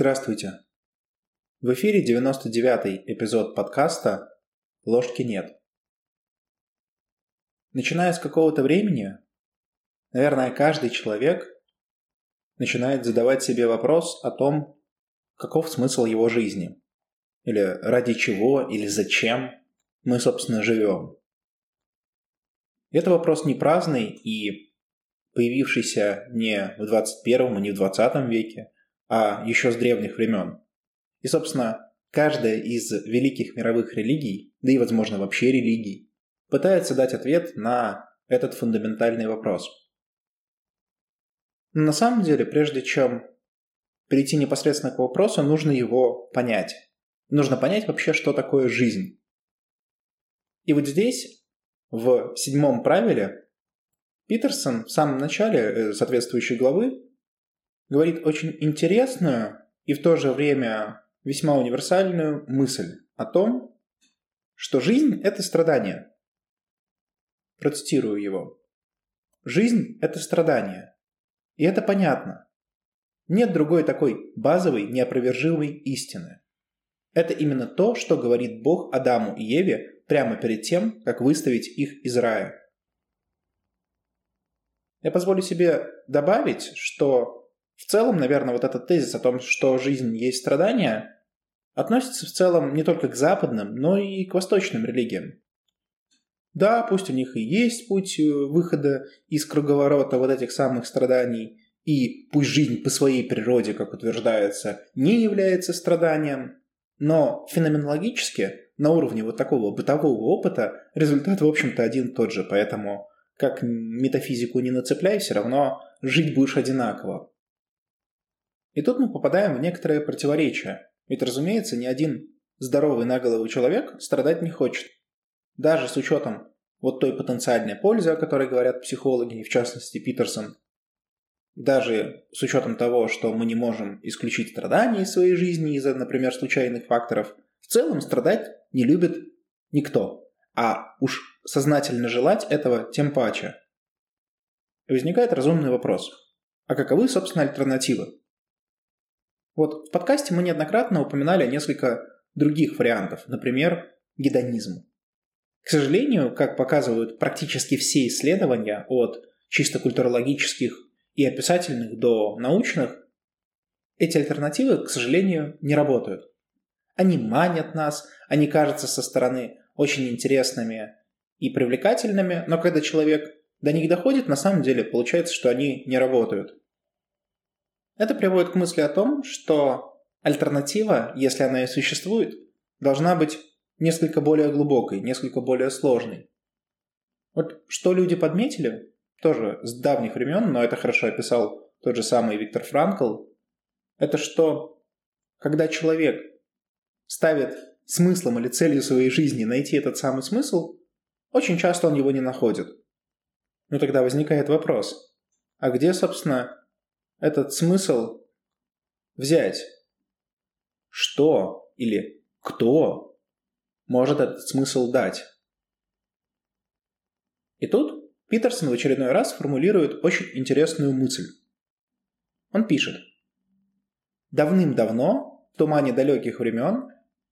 Здравствуйте. В эфире 99-й эпизод подкаста «Ложки нет». Начиная с какого-то времени, наверное, каждый человек начинает задавать себе вопрос о том, каков смысл его жизни, или ради чего, или зачем мы, собственно, живем. Это вопрос не праздный и появившийся не в 21 и не в 20 веке – а еще с древних времен. И, собственно, каждая из великих мировых религий, да и, возможно, вообще религий, пытается дать ответ на этот фундаментальный вопрос. Но на самом деле, прежде чем перейти непосредственно к вопросу, нужно его понять. Нужно понять вообще, что такое жизнь. И вот здесь, в седьмом правиле, Питерсон в самом начале э, соответствующей главы говорит очень интересную и в то же время весьма универсальную мысль о том, что жизнь – это страдание. Процитирую его. Жизнь – это страдание. И это понятно. Нет другой такой базовой, неопровержимой истины. Это именно то, что говорит Бог Адаму и Еве прямо перед тем, как выставить их из рая. Я позволю себе добавить, что целом, наверное, вот этот тезис о том, что жизнь есть страдания, относится в целом не только к западным, но и к восточным религиям. Да, пусть у них и есть путь э, выхода из круговорота вот этих самых страданий, и пусть жизнь по своей природе, как утверждается, не является страданием, но феноменологически, на уровне вот такого бытового опыта, результат, в общем-то, один и тот же, поэтому как метафизику не нацепляй, все равно жить будешь одинаково. И тут мы попадаем в некоторое противоречие. Ведь, разумеется, ни один здоровый на голову человек страдать не хочет. Даже с учетом вот той потенциальной пользы, о которой говорят психологи, в частности Питерсон, даже с учетом того, что мы не можем исключить страдания из своей жизни из-за, например, случайных факторов, в целом страдать не любит никто. А уж сознательно желать этого тем паче. Возникает разумный вопрос. А каковы, собственно, альтернативы? Вот в подкасте мы неоднократно упоминали несколько других вариантов, например, гедонизм. К сожалению, как показывают практически все исследования от чисто культурологических и описательных до научных, эти альтернативы, к сожалению, не работают. Они манят нас, они кажутся со стороны очень интересными и привлекательными, но когда человек до них доходит, на самом деле получается, что они не работают. Это приводит к мысли о том, что альтернатива, если она и существует, должна быть несколько более глубокой, несколько более сложной. Вот что люди подметили, тоже с давних времен, но это хорошо описал тот же самый Виктор Франкл, это что, когда человек ставит смыслом или целью своей жизни найти этот самый смысл, очень часто он его не находит. Ну тогда возникает вопрос, а где, собственно, этот смысл взять. Что или кто может этот смысл дать? И тут Питерсон в очередной раз формулирует очень интересную мысль. Он пишет. Давным-давно, в тумане далеких времен,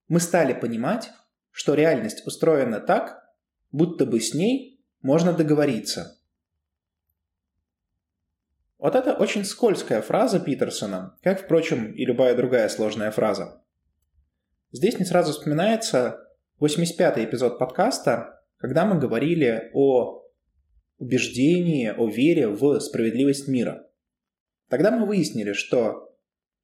мы стали понимать, что реальность устроена так, будто бы с ней можно договориться – вот это очень скользкая фраза Питерсона, как, впрочем, и любая другая сложная фраза. Здесь не сразу вспоминается 85-й эпизод подкаста, когда мы говорили о убеждении, о вере в справедливость мира. Тогда мы выяснили, что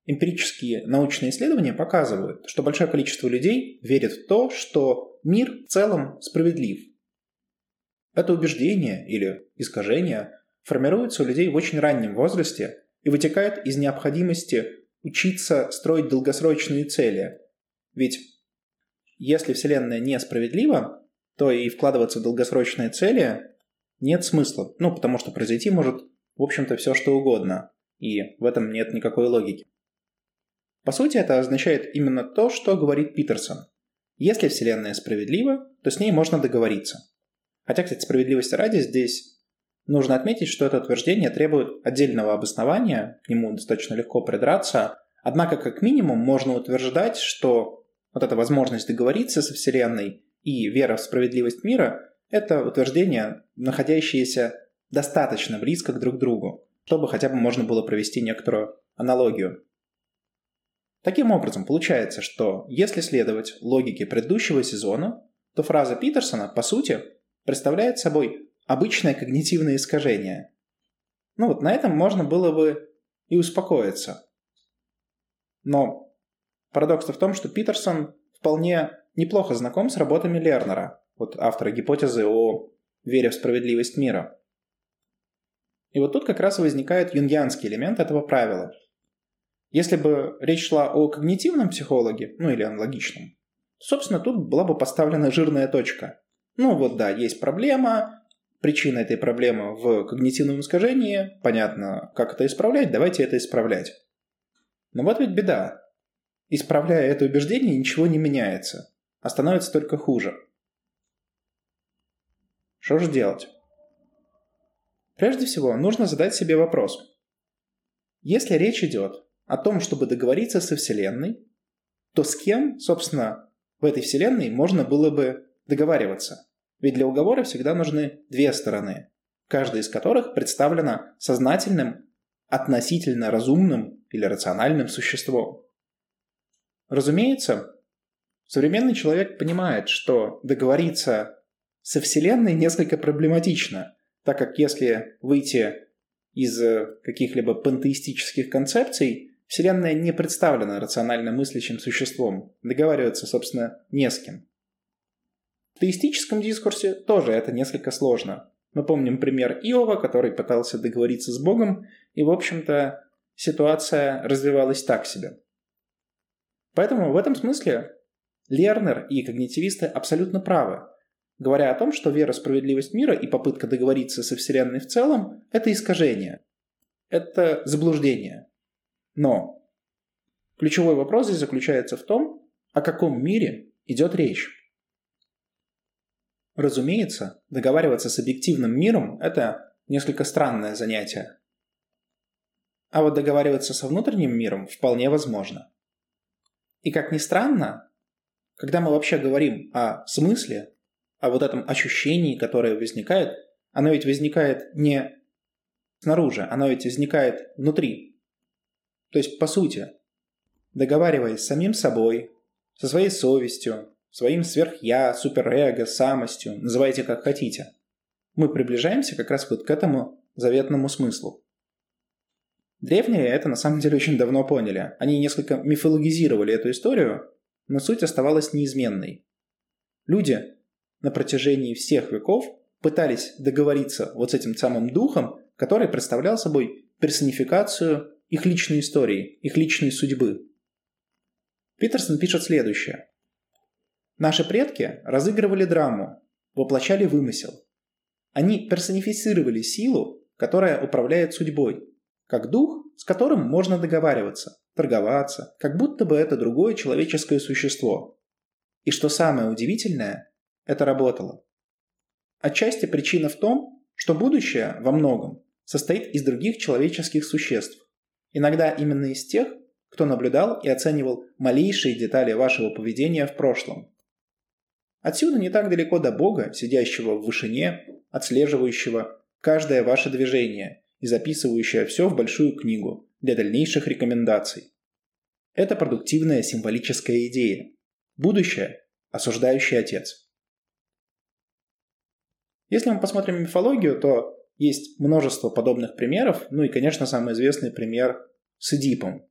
эмпирические научные исследования показывают, что большое количество людей верит в то, что мир в целом справедлив. Это убеждение или искажение формируется у людей в очень раннем возрасте и вытекает из необходимости учиться строить долгосрочные цели. Ведь если Вселенная несправедлива, то и вкладываться в долгосрочные цели нет смысла. Ну, потому что произойти может, в общем-то, все что угодно. И в этом нет никакой логики. По сути, это означает именно то, что говорит Питерсон. Если Вселенная справедлива, то с ней можно договориться. Хотя, кстати, справедливости ради здесь Нужно отметить, что это утверждение требует отдельного обоснования, к нему достаточно легко придраться, Однако, как минимум, можно утверждать, что вот эта возможность договориться со Вселенной и вера в справедливость мира – это утверждения, находящиеся достаточно близко к друг другу, чтобы хотя бы можно было провести некоторую аналогию. Таким образом, получается, что если следовать логике предыдущего сезона, то фраза Питерсона, по сути, представляет собой обычное когнитивное искажение. Ну вот на этом можно было бы и успокоиться. Но парадокс в том, что Питерсон вполне неплохо знаком с работами Лернера, вот автора гипотезы о вере в справедливость мира. И вот тут как раз возникает юнгианский элемент этого правила. Если бы речь шла о когнитивном психологе, ну или аналогичном, то, собственно, тут была бы поставлена жирная точка. Ну вот да, есть проблема, причина этой проблемы в когнитивном искажении, понятно, как это исправлять, давайте это исправлять. Но вот ведь беда. Исправляя это убеждение, ничего не меняется, а становится только хуже. Что же делать? Прежде всего, нужно задать себе вопрос. Если речь идет о том, чтобы договориться со Вселенной, то с кем, собственно, в этой Вселенной можно было бы договариваться? Ведь для уговора всегда нужны две стороны, каждая из которых представлена сознательным, относительно разумным или рациональным существом. Разумеется, современный человек понимает, что договориться со Вселенной несколько проблематично, так как если выйти из каких-либо пантеистических концепций, Вселенная не представлена рационально мыслящим существом, договариваться, собственно, не с кем. В теистическом дискурсе тоже это несколько сложно. Мы помним пример Иова, который пытался договориться с Богом, и, в общем-то, ситуация развивалась так себе. Поэтому в этом смысле Лернер и когнитивисты абсолютно правы, говоря о том, что вера в справедливость мира и попытка договориться со Вселенной в целом – это искажение, это заблуждение – но ключевой вопрос здесь заключается в том, о каком мире идет речь. Разумеется, договариваться с объективным миром – это несколько странное занятие. А вот договариваться со внутренним миром вполне возможно. И как ни странно, когда мы вообще говорим о смысле, о вот этом ощущении, которое возникает, оно ведь возникает не снаружи, оно ведь возникает внутри, то есть, по сути, договариваясь с самим собой, со своей совестью, своим сверхя, суперэго, самостью, называйте как хотите, мы приближаемся как раз вот к этому заветному смыслу. Древние это на самом деле очень давно поняли. Они несколько мифологизировали эту историю, но суть оставалась неизменной. Люди на протяжении всех веков пытались договориться вот с этим самым духом, который представлял собой персонификацию их личной истории, их личной судьбы. Питерсон пишет следующее. Наши предки разыгрывали драму, воплощали вымысел. Они персонифицировали силу, которая управляет судьбой, как дух, с которым можно договариваться, торговаться, как будто бы это другое человеческое существо. И что самое удивительное, это работало. Отчасти причина в том, что будущее во многом состоит из других человеческих существ, Иногда именно из тех, кто наблюдал и оценивал малейшие детали вашего поведения в прошлом. Отсюда не так далеко до Бога, сидящего в вышине, отслеживающего каждое ваше движение и записывающего все в большую книгу для дальнейших рекомендаций. Это продуктивная символическая идея. Будущее – осуждающий отец. Если мы посмотрим мифологию, то есть множество подобных примеров, ну и, конечно, самый известный пример с Эдипом.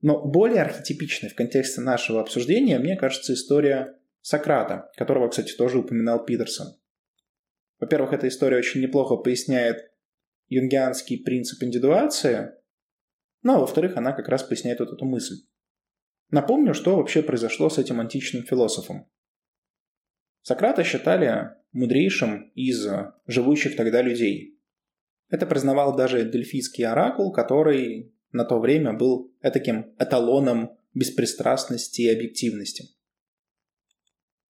Но более архетипичной в контексте нашего обсуждения, мне кажется, история Сократа, которого, кстати, тоже упоминал Питерсон. Во-первых, эта история очень неплохо поясняет юнгианский принцип индивидуации, ну а во-вторых, она как раз поясняет вот эту мысль. Напомню, что вообще произошло с этим античным философом. Сократа считали мудрейшим из живущих тогда людей. Это признавал даже Дельфийский оракул, который на то время был таким эталоном беспристрастности и объективности.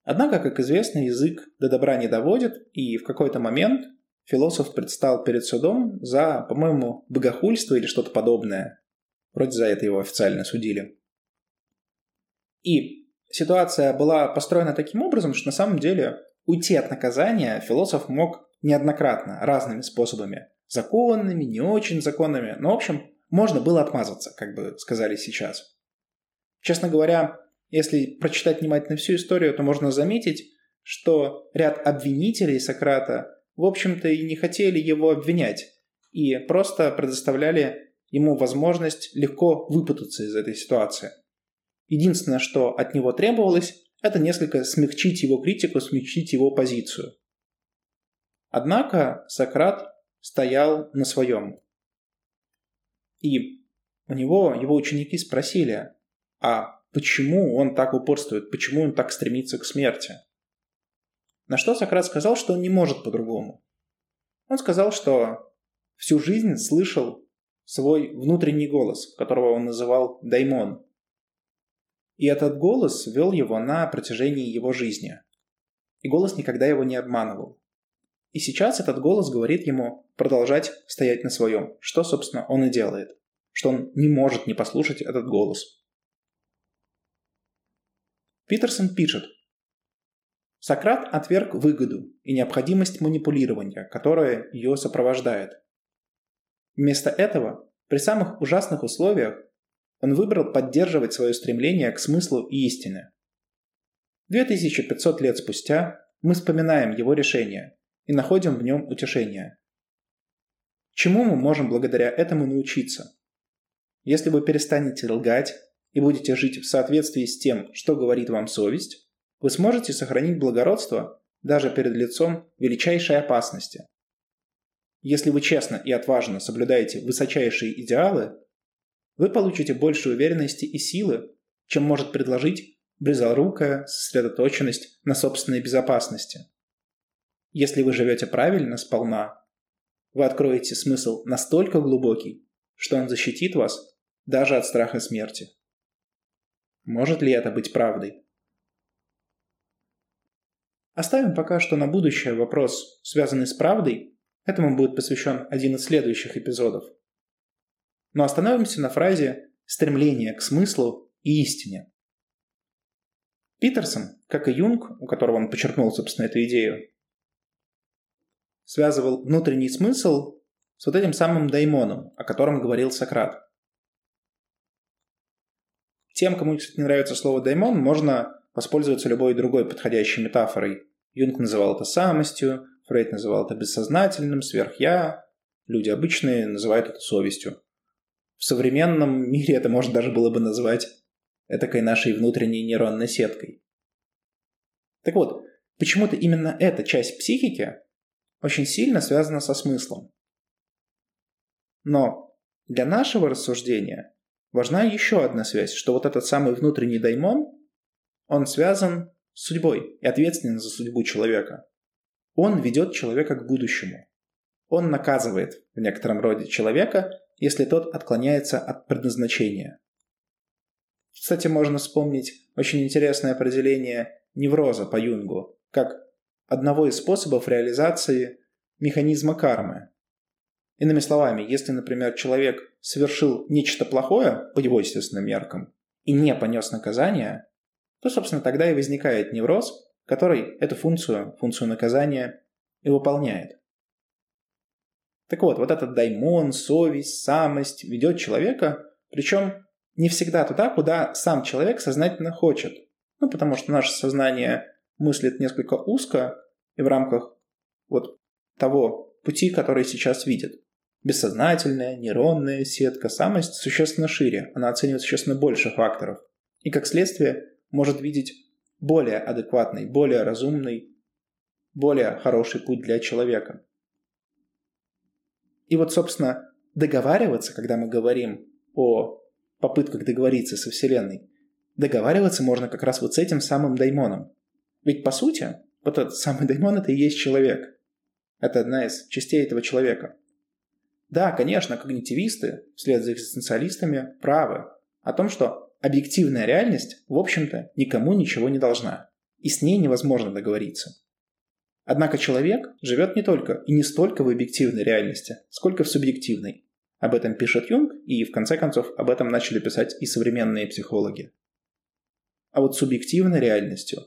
Однако, как известно, язык до добра не доводит, и в какой-то момент философ предстал перед судом за, по-моему, богохульство или что-то подобное. Вроде за это его официально судили. И ситуация была построена таким образом, что на самом деле уйти от наказания философ мог неоднократно, разными способами. Законными, не очень законными. Но, в общем, можно было отмазаться, как бы сказали сейчас. Честно говоря, если прочитать внимательно всю историю, то можно заметить, что ряд обвинителей Сократа, в общем-то, и не хотели его обвинять, и просто предоставляли ему возможность легко выпутаться из этой ситуации. Единственное, что от него требовалось, это несколько смягчить его критику, смягчить его позицию. Однако Сократ стоял на своем. И у него его ученики спросили, а почему он так упорствует, почему он так стремится к смерти? На что Сократ сказал, что он не может по-другому. Он сказал, что всю жизнь слышал свой внутренний голос, которого он называл даймон. И этот голос вел его на протяжении его жизни. И голос никогда его не обманывал. И сейчас этот голос говорит ему продолжать стоять на своем, что, собственно, он и делает. Что он не может не послушать этот голос. Питерсон пишет, Сократ отверг выгоду и необходимость манипулирования, которая ее сопровождает. Вместо этого, при самых ужасных условиях, он выбрал поддерживать свое стремление к смыслу и истине. 2500 лет спустя мы вспоминаем его решение и находим в нем утешение. Чему мы можем благодаря этому научиться? Если вы перестанете лгать и будете жить в соответствии с тем, что говорит вам совесть, вы сможете сохранить благородство даже перед лицом величайшей опасности. Если вы честно и отважно соблюдаете высочайшие идеалы, вы получите больше уверенности и силы, чем может предложить близорукая сосредоточенность на собственной безопасности. Если вы живете правильно, сполна, вы откроете смысл настолько глубокий, что он защитит вас даже от страха смерти. Может ли это быть правдой? Оставим пока что на будущее вопрос, связанный с правдой. Этому будет посвящен один из следующих эпизодов. Но остановимся на фразе «стремление к смыслу и истине». Питерсон, как и Юнг, у которого он подчеркнул, собственно, эту идею, связывал внутренний смысл с вот этим самым даймоном, о котором говорил Сократ. Тем, кому, кстати, не нравится слово «даймон», можно воспользоваться любой другой подходящей метафорой. Юнг называл это самостью, Фрейд называл это бессознательным, сверхя, люди обычные называют это совестью. В современном мире это можно даже было бы назвать этакой нашей внутренней нейронной сеткой. Так вот, почему-то именно эта часть психики очень сильно связана со смыслом. Но для нашего рассуждения важна еще одна связь, что вот этот самый внутренний даймон он связан с судьбой и ответственен за судьбу человека. Он ведет человека к будущему. Он наказывает в некотором роде человека, если тот отклоняется от предназначения. Кстати, можно вспомнить очень интересное определение невроза по Юнгу, как одного из способов реализации механизма кармы. Иными словами, если, например, человек совершил нечто плохое по его естественным меркам и не понес наказание, то, собственно, тогда и возникает невроз, который эту функцию, функцию наказания, и выполняет. Так вот, вот этот даймон, совесть, самость ведет человека, причем не всегда туда, куда сам человек сознательно хочет. Ну, потому что наше сознание мыслит несколько узко и в рамках вот того пути, который сейчас видит. Бессознательная, нейронная сетка, самость существенно шире, она оценивает существенно больше факторов. И как следствие может видеть более адекватный, более разумный, более хороший путь для человека. И вот, собственно, договариваться, когда мы говорим о попытках договориться со Вселенной, договариваться можно как раз вот с этим самым даймоном. Ведь, по сути, вот этот самый даймон – это и есть человек. Это одна из частей этого человека. Да, конечно, когнитивисты, вслед за экзистенциалистами, правы о том, что Объективная реальность, в общем-то, никому ничего не должна, и с ней невозможно договориться. Однако человек живет не только и не столько в объективной реальности, сколько в субъективной. Об этом пишет Юнг, и в конце концов об этом начали писать и современные психологи. А вот субъективной реальностью,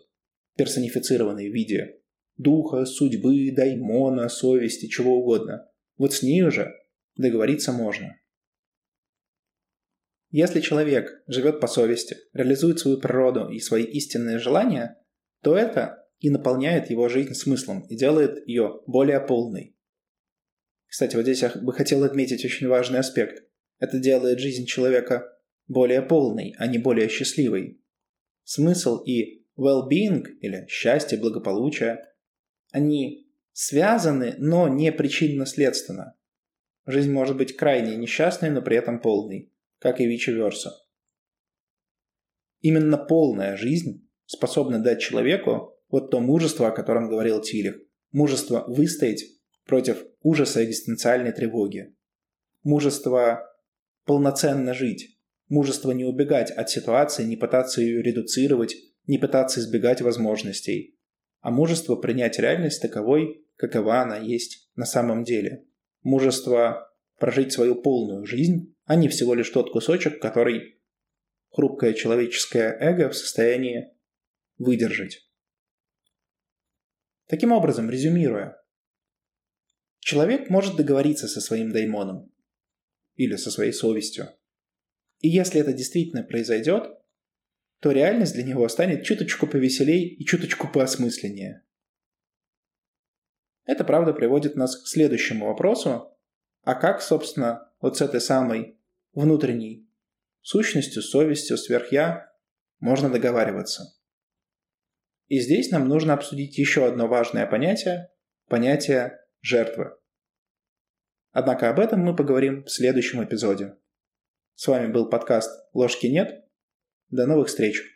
персонифицированной в виде духа, судьбы, даймона, совести, чего угодно, вот с ней уже договориться можно. Если человек живет по совести, реализует свою природу и свои истинные желания, то это и наполняет его жизнь смыслом и делает ее более полной. Кстати, вот здесь я бы хотел отметить очень важный аспект. Это делает жизнь человека более полной, а не более счастливой. Смысл и well-being, или счастье, благополучие, они связаны, но не причинно-следственно. Жизнь может быть крайне несчастной, но при этом полной, как и вичи-верса. Именно полная жизнь способна дать человеку вот то мужество, о котором говорил Тилих. Мужество выстоять против ужаса экзистенциальной тревоги. Мужество полноценно жить. Мужество не убегать от ситуации, не пытаться ее редуцировать, не пытаться избегать возможностей. А мужество принять реальность таковой, какова она есть на самом деле. Мужество прожить свою полную жизнь, а не всего лишь тот кусочек, который хрупкое человеческое эго в состоянии выдержать. Таким образом, резюмируя, человек может договориться со своим даймоном или со своей совестью. И если это действительно произойдет, то реальность для него станет чуточку повеселей и чуточку поосмысленнее. Это, правда, приводит нас к следующему вопросу. А как, собственно, вот с этой самой внутренней сущностью, совестью, сверхя можно договариваться? И здесь нам нужно обсудить еще одно важное понятие – понятие жертвы. Однако об этом мы поговорим в следующем эпизоде. С вами был подкаст «Ложки нет». До новых встреч!